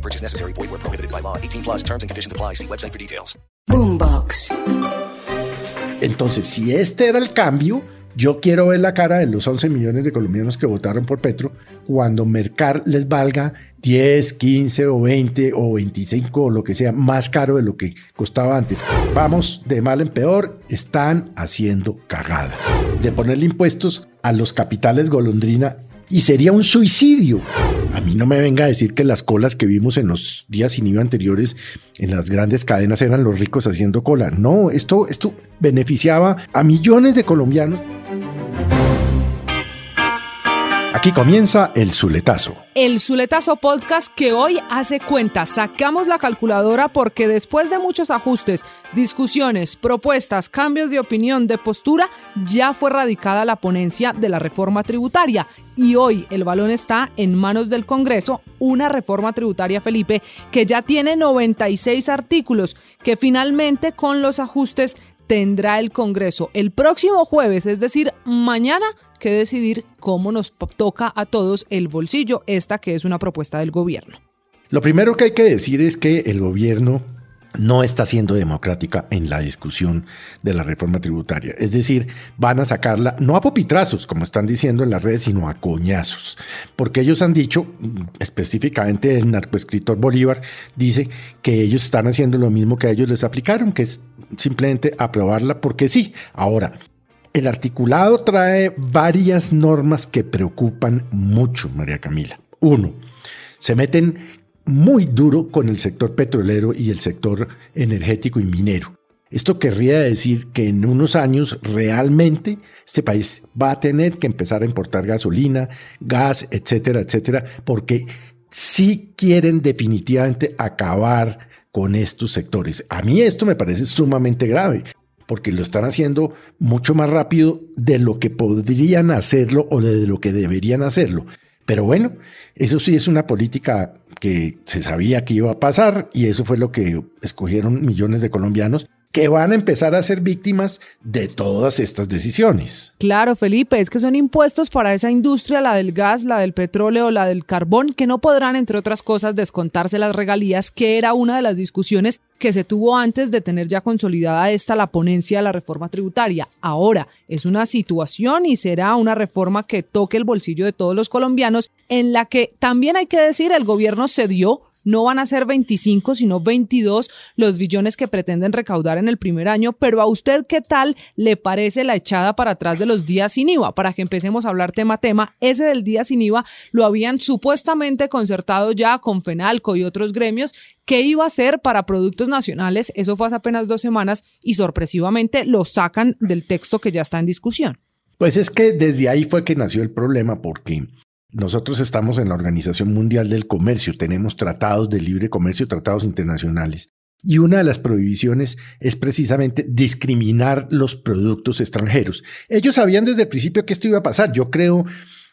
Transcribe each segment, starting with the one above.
No purchase necessary. Void where prohibited by law. 18 plus terms and conditions apply. See website for details. Boombox. Entonces, si este era el cambio, yo quiero ver la cara de los 11 millones de colombianos que votaron por Petro cuando Mercar les valga 10, 15 o 20 o 25 o lo que sea más caro de lo que costaba antes. Vamos de mal en peor, están haciendo cagada. De ponerle impuestos a los capitales golondrina y sería un suicidio. A mí no me venga a decir que las colas que vimos en los días sin IVA anteriores en las grandes cadenas eran los ricos haciendo cola. No, esto, esto beneficiaba a millones de colombianos. Aquí comienza el Zuletazo. El Zuletazo Podcast que hoy hace cuenta. Sacamos la calculadora porque después de muchos ajustes, discusiones, propuestas, cambios de opinión, de postura, ya fue radicada la ponencia de la reforma tributaria. Y hoy el balón está en manos del Congreso, una reforma tributaria, Felipe, que ya tiene 96 artículos, que finalmente con los ajustes tendrá el Congreso el próximo jueves, es decir, mañana que decidir cómo nos toca a todos el bolsillo, esta que es una propuesta del gobierno. Lo primero que hay que decir es que el gobierno no está siendo democrática en la discusión de la reforma tributaria. Es decir, van a sacarla no a popitrazos, como están diciendo en las redes, sino a coñazos. Porque ellos han dicho, específicamente el narcoescritor Bolívar, dice que ellos están haciendo lo mismo que a ellos les aplicaron, que es simplemente aprobarla porque sí. Ahora, el articulado trae varias normas que preocupan mucho, María Camila. Uno, se meten muy duro con el sector petrolero y el sector energético y minero. Esto querría decir que en unos años realmente este país va a tener que empezar a importar gasolina, gas, etcétera, etcétera, porque sí quieren definitivamente acabar con estos sectores. A mí esto me parece sumamente grave porque lo están haciendo mucho más rápido de lo que podrían hacerlo o de lo que deberían hacerlo. Pero bueno, eso sí es una política que se sabía que iba a pasar y eso fue lo que escogieron millones de colombianos que van a empezar a ser víctimas de todas estas decisiones. Claro, Felipe, es que son impuestos para esa industria, la del gas, la del petróleo, la del carbón, que no podrán, entre otras cosas, descontarse las regalías, que era una de las discusiones que se tuvo antes de tener ya consolidada esta la ponencia de la reforma tributaria. Ahora es una situación y será una reforma que toque el bolsillo de todos los colombianos, en la que también hay que decir el gobierno cedió no van a ser 25, sino 22 los billones que pretenden recaudar en el primer año, pero a usted qué tal le parece la echada para atrás de los días sin IVA? Para que empecemos a hablar tema a tema, ese del día sin IVA lo habían supuestamente concertado ya con FENALCO y otros gremios. ¿Qué iba a ser para productos nacionales? Eso fue hace apenas dos semanas y sorpresivamente lo sacan del texto que ya está en discusión. Pues es que desde ahí fue que nació el problema, porque nosotros estamos en la Organización Mundial del Comercio, tenemos tratados de libre comercio, tratados internacionales. Y una de las prohibiciones es precisamente discriminar los productos extranjeros. Ellos sabían desde el principio que esto iba a pasar. Yo creo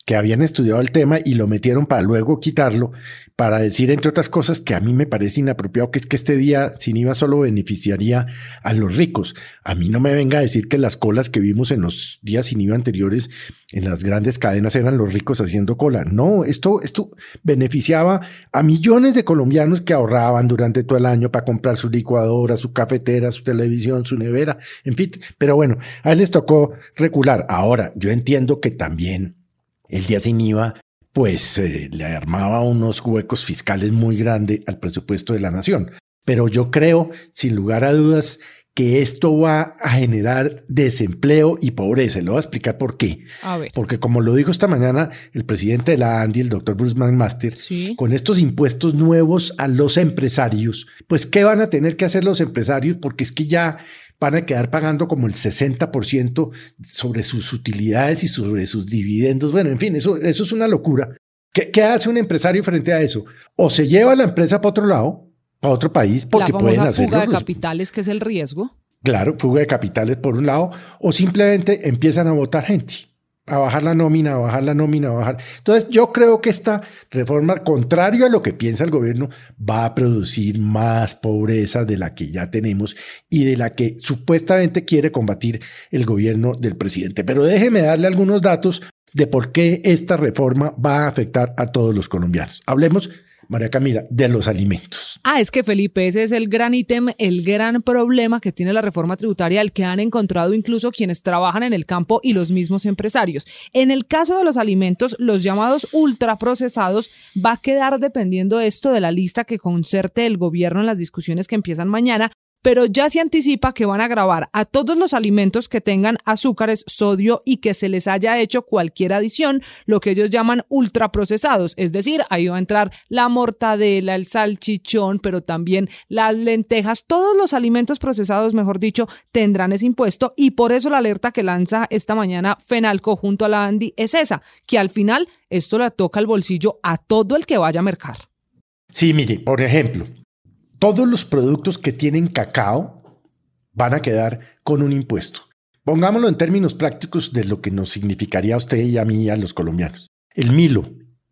que habían estudiado el tema y lo metieron para luego quitarlo, para decir, entre otras cosas, que a mí me parece inapropiado, que es que este día sin IVA solo beneficiaría a los ricos. A mí no me venga a decir que las colas que vimos en los días sin IVA anteriores en las grandes cadenas eran los ricos haciendo cola. No, esto, esto beneficiaba a millones de colombianos que ahorraban durante todo el año para comprar su licuadora, su cafetera, su televisión, su nevera, en fin. Pero bueno, a él les tocó recular. Ahora, yo entiendo que también el día sin IVA, pues eh, le armaba unos huecos fiscales muy grandes al presupuesto de la nación. Pero yo creo, sin lugar a dudas, que esto va a generar desempleo y pobreza. Le voy a explicar por qué. Porque como lo dijo esta mañana el presidente de la ANDI, el doctor Bruce McMaster, con estos impuestos nuevos a los empresarios, pues ¿qué van a tener que hacer los empresarios? Porque es que ya van a quedar pagando como el 60% sobre sus utilidades y sobre sus dividendos. Bueno, en fin, eso, es una locura. ¿Qué, ¿Qué hace un empresario frente a eso? O se lleva la empresa para otro lado, para otro país porque la pueden hacerlo. fuga de los- capitales, que es el riesgo. Claro, fuga de capitales por un lado, o simplemente empiezan a votar gente, a bajar la nómina, a bajar la nómina, a bajar. Entonces, yo creo que esta reforma, contrario a lo que piensa el gobierno, va a producir más pobreza de la que ya tenemos y de la que supuestamente quiere combatir el gobierno del presidente. Pero déjeme darle algunos datos de por qué esta reforma va a afectar a todos los colombianos. Hablemos, María Camila, de los alimentos. Ah, es que Felipe, ese es el gran ítem, el gran problema que tiene la reforma tributaria, el que han encontrado incluso quienes trabajan en el campo y los mismos empresarios. En el caso de los alimentos, los llamados ultraprocesados, va a quedar dependiendo esto de la lista que concerte el gobierno en las discusiones que empiezan mañana, pero ya se anticipa que van a grabar a todos los alimentos que tengan azúcares, sodio y que se les haya hecho cualquier adición, lo que ellos llaman ultraprocesados. Es decir, ahí va a entrar la mortadela, el salchichón, pero también las lentejas. Todos los alimentos procesados, mejor dicho, tendrán ese impuesto y por eso la alerta que lanza esta mañana Fenalco junto a la Andy es esa, que al final esto le toca el bolsillo a todo el que vaya a mercar. Sí, mire, por ejemplo, todos los productos que tienen cacao van a quedar con un impuesto. Pongámoslo en términos prácticos de lo que nos significaría a usted y a mí, a los colombianos. El Milo,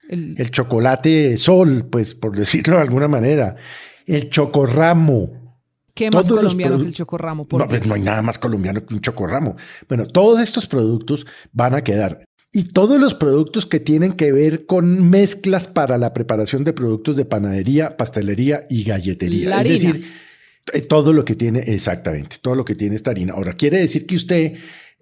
El- el chocolate sol, pues por decirlo de alguna manera, el chocorramo. ¿Qué más todos colombiano que el chocorramo? Por No, pues no hay nada más colombiano que un chocorramo. Bueno, todos estos productos van a quedar. Y todos los productos que tienen que ver con mezclas para la preparación de productos de panadería, pastelería y galletería. La es decir, eh, todo lo que tiene, exactamente, todo lo que tiene esta harina. Ahora, quiere decir que usted,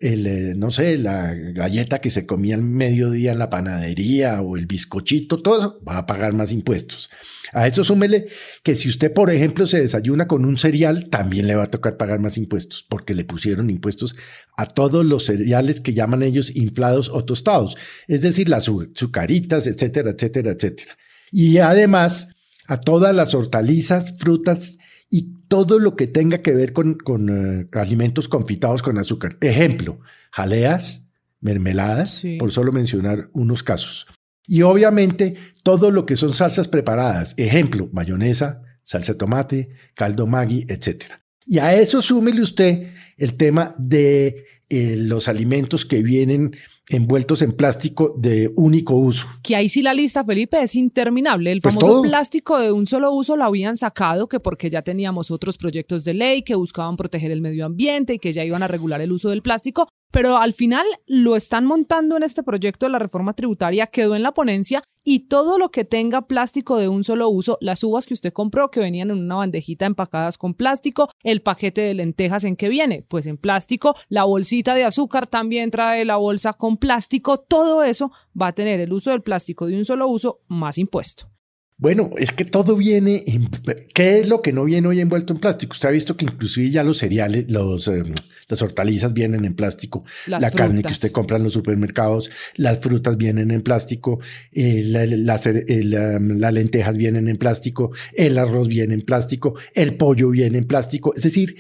el, eh, no sé, la galleta que se comía al mediodía en la panadería o el bizcochito, todo va a pagar más impuestos. A eso súmele que si usted, por ejemplo, se desayuna con un cereal, también le va a tocar pagar más impuestos, porque le pusieron impuestos a todos los cereales que llaman ellos inflados o tostados, es decir, las azucaritas, etcétera, etcétera, etcétera. Y además a todas las hortalizas, frutas y todo lo que tenga que ver con, con, eh, alimentos confitados con azúcar. Ejemplo, jaleas, mermeladas, Sí. por solo mencionar unos casos. Y obviamente todo lo que son salsas preparadas, ejemplo, mayonesa, salsa de tomate, caldo Maggi, etcétera. Y a eso súmele usted el tema de eh, los alimentos que vienen envueltos en plástico de único uso. Que ahí sí la lista, Felipe, es interminable. El Pues famoso todo. plástico de un solo uso lo habían sacado, que porque ya teníamos otros proyectos de ley que buscaban proteger el medio ambiente y que ya iban a regular el uso del plástico, pero al final lo están montando en este proyecto de la reforma tributaria, quedó en la ponencia y todo lo que tenga plástico de un solo uso, las uvas que usted compró que venían en una bandejita empacadas con plástico, el paquete de lentejas en que viene, pues en plástico, la bolsita de azúcar también trae la bolsa con plástico, todo eso va a tener el uso del plástico de un solo uso más impuesto. Bueno, es que todo viene. En, ¿Qué es lo que no viene hoy envuelto en plástico? Usted ha visto que inclusive ya los cereales, los, eh, las hortalizas vienen en plástico, Las la carne que usted compra en los supermercados, las frutas vienen en plástico, eh, la- la um, las lentejas vienen en plástico, el arroz viene en plástico, el pollo viene en plástico. Es decir,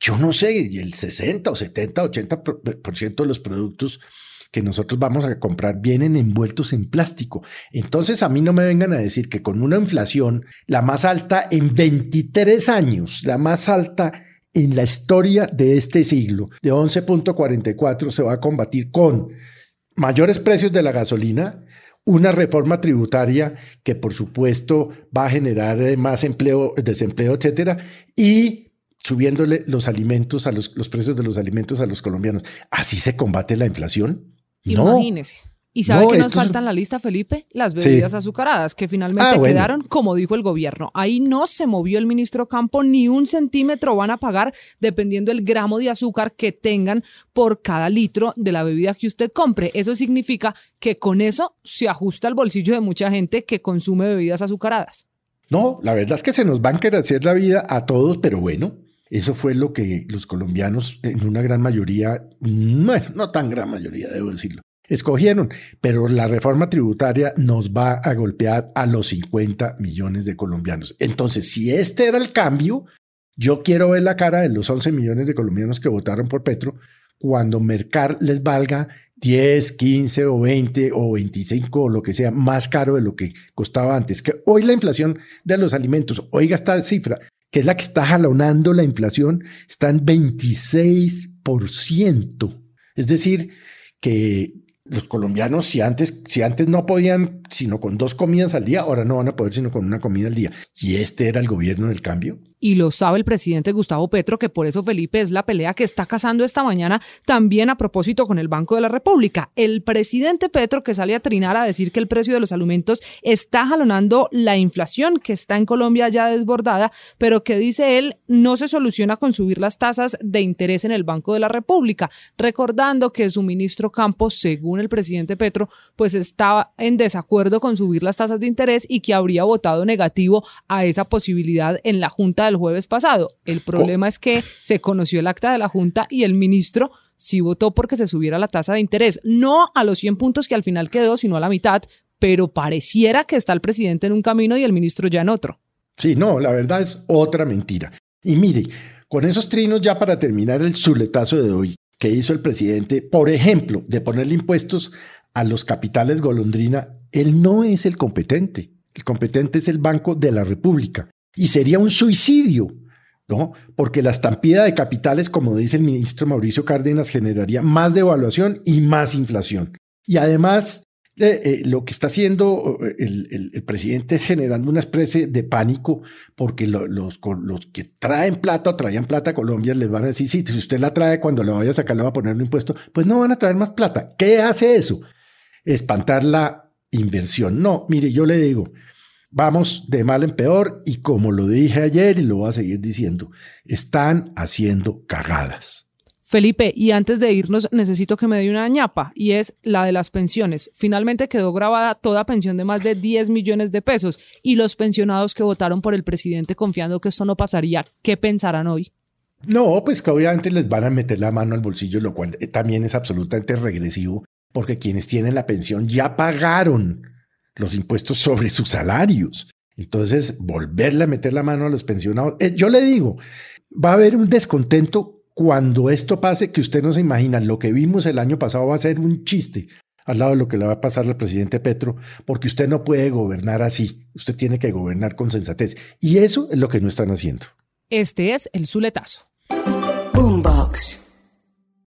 yo no sé, el 60 o 70, 80 por, por ciento de los productos que nosotros vamos a comprar vienen envueltos en plástico. Entonces a mí no me vengan a decir que con una inflación, la más alta en 23 años, la más alta en la historia de este siglo, de 11.44, se va a combatir con mayores precios de la gasolina, una reforma tributaria que por supuesto va a generar eh, más empleo, desempleo, etcétera, y subiéndole los alimentos a los, los precios de los alimentos a los colombianos. ¿Así se combate la inflación? No. Imagínese. ¿Y sabe No, qué nos esto es- la lista, Felipe? Las Sí. bebidas azucaradas, que finalmente Ah, bueno. quedaron, como dijo el gobierno. Ahí no se movió el ministro Campo, ni un centímetro van a pagar dependiendo del gramo de azúcar que tengan por cada litro de la bebida que usted compre. Eso significa que con eso se ajusta el bolsillo de mucha gente que consume bebidas azucaradas. No, la verdad es que se nos van a querer hacer la vida a todos, pero bueno, eso fue lo que los colombianos en una gran mayoría, bueno, no tan gran mayoría, debo decirlo, escogieron. Pero la reforma tributaria nos va a golpear a los 50 millones de colombianos. Entonces, si este era el cambio, yo quiero ver la cara de los 11 millones de colombianos que votaron por Petro cuando Mercar les valga 10, 15 o 20 o 25 o lo que sea más caro de lo que costaba antes. Que hoy la inflación de los alimentos, oiga esta cifra, que es la que está jalonando la inflación, está en 26%. Es decir, que los colombianos, si antes, si antes no podían sino con dos comidas al día, ahora no van a poder sino con una comida al día. ¿Y este era el gobierno del cambio? Y lo sabe el presidente Gustavo Petro, que por eso Felipe es la pelea que está cazando esta mañana también a propósito con el Banco de la República. El presidente Petro que sale a trinar a decir que el precio de los alimentos está jalonando la inflación que está en Colombia ya desbordada, pero que dice él no se soluciona con subir las tasas de interés en el Banco de la República, recordando que su ministro Campos, según el presidente Petro, pues estaba en desacuerdo con subir las tasas de interés y que habría votado negativo a esa posibilidad en la Junta del jueves pasado. El problema es que se conoció el acta de la Junta y el ministro sí votó porque se subiera la tasa de interés, no a los 100 puntos que al final quedó, sino a la mitad, pero pareciera que está el presidente en un camino y el ministro ya en otro. Sí, no, la verdad es otra mentira. Y mire, con esos trinos ya para terminar el zuletazo de hoy que hizo el presidente, por ejemplo, de ponerle impuestos a los capitales golondrina, él no es el competente. El competente es el Banco de la República. Y sería un suicidio, ¿no? Porque la estampida de capitales, como dice el ministro Mauricio Cárdenas, generaría más devaluación y más inflación. Y además, eh, eh, lo que está haciendo eh, el, presidente es generando una especie de pánico porque los, que traen plata o traían plata a Colombia les van a decir, sí, si usted la trae cuando la vaya a sacar le va a poner un impuesto, pues no van a traer más plata. ¿Qué hace eso? Espantar la inversión. No, mire, yo le digo, Vamos de mal en peor y como lo dije ayer y lo voy a seguir diciendo, están haciendo cagadas. Felipe, y antes de irnos necesito que me dé una ñapa y es la de las pensiones. Finalmente quedó grabada toda pensión de más de 10 millones de pesos y los pensionados que votaron por el presidente confiando que esto no pasaría, ¿qué pensarán hoy? No, pues que obviamente les van a meter la mano al bolsillo, lo cual eh, también es absolutamente regresivo porque quienes tienen la pensión ya pagaron los impuestos sobre sus salarios. Entonces, volverle a meter la mano a los pensionados. Eh, yo le digo, va a haber un descontento cuando esto pase que usted no se imagina. Lo que vimos el año pasado va a ser un chiste al lado de lo que le va a pasar al presidente Petro, porque usted no puede gobernar así. Usted tiene que gobernar con sensatez. Y eso es lo que no están haciendo. Este es el Zuletazo. Boombox.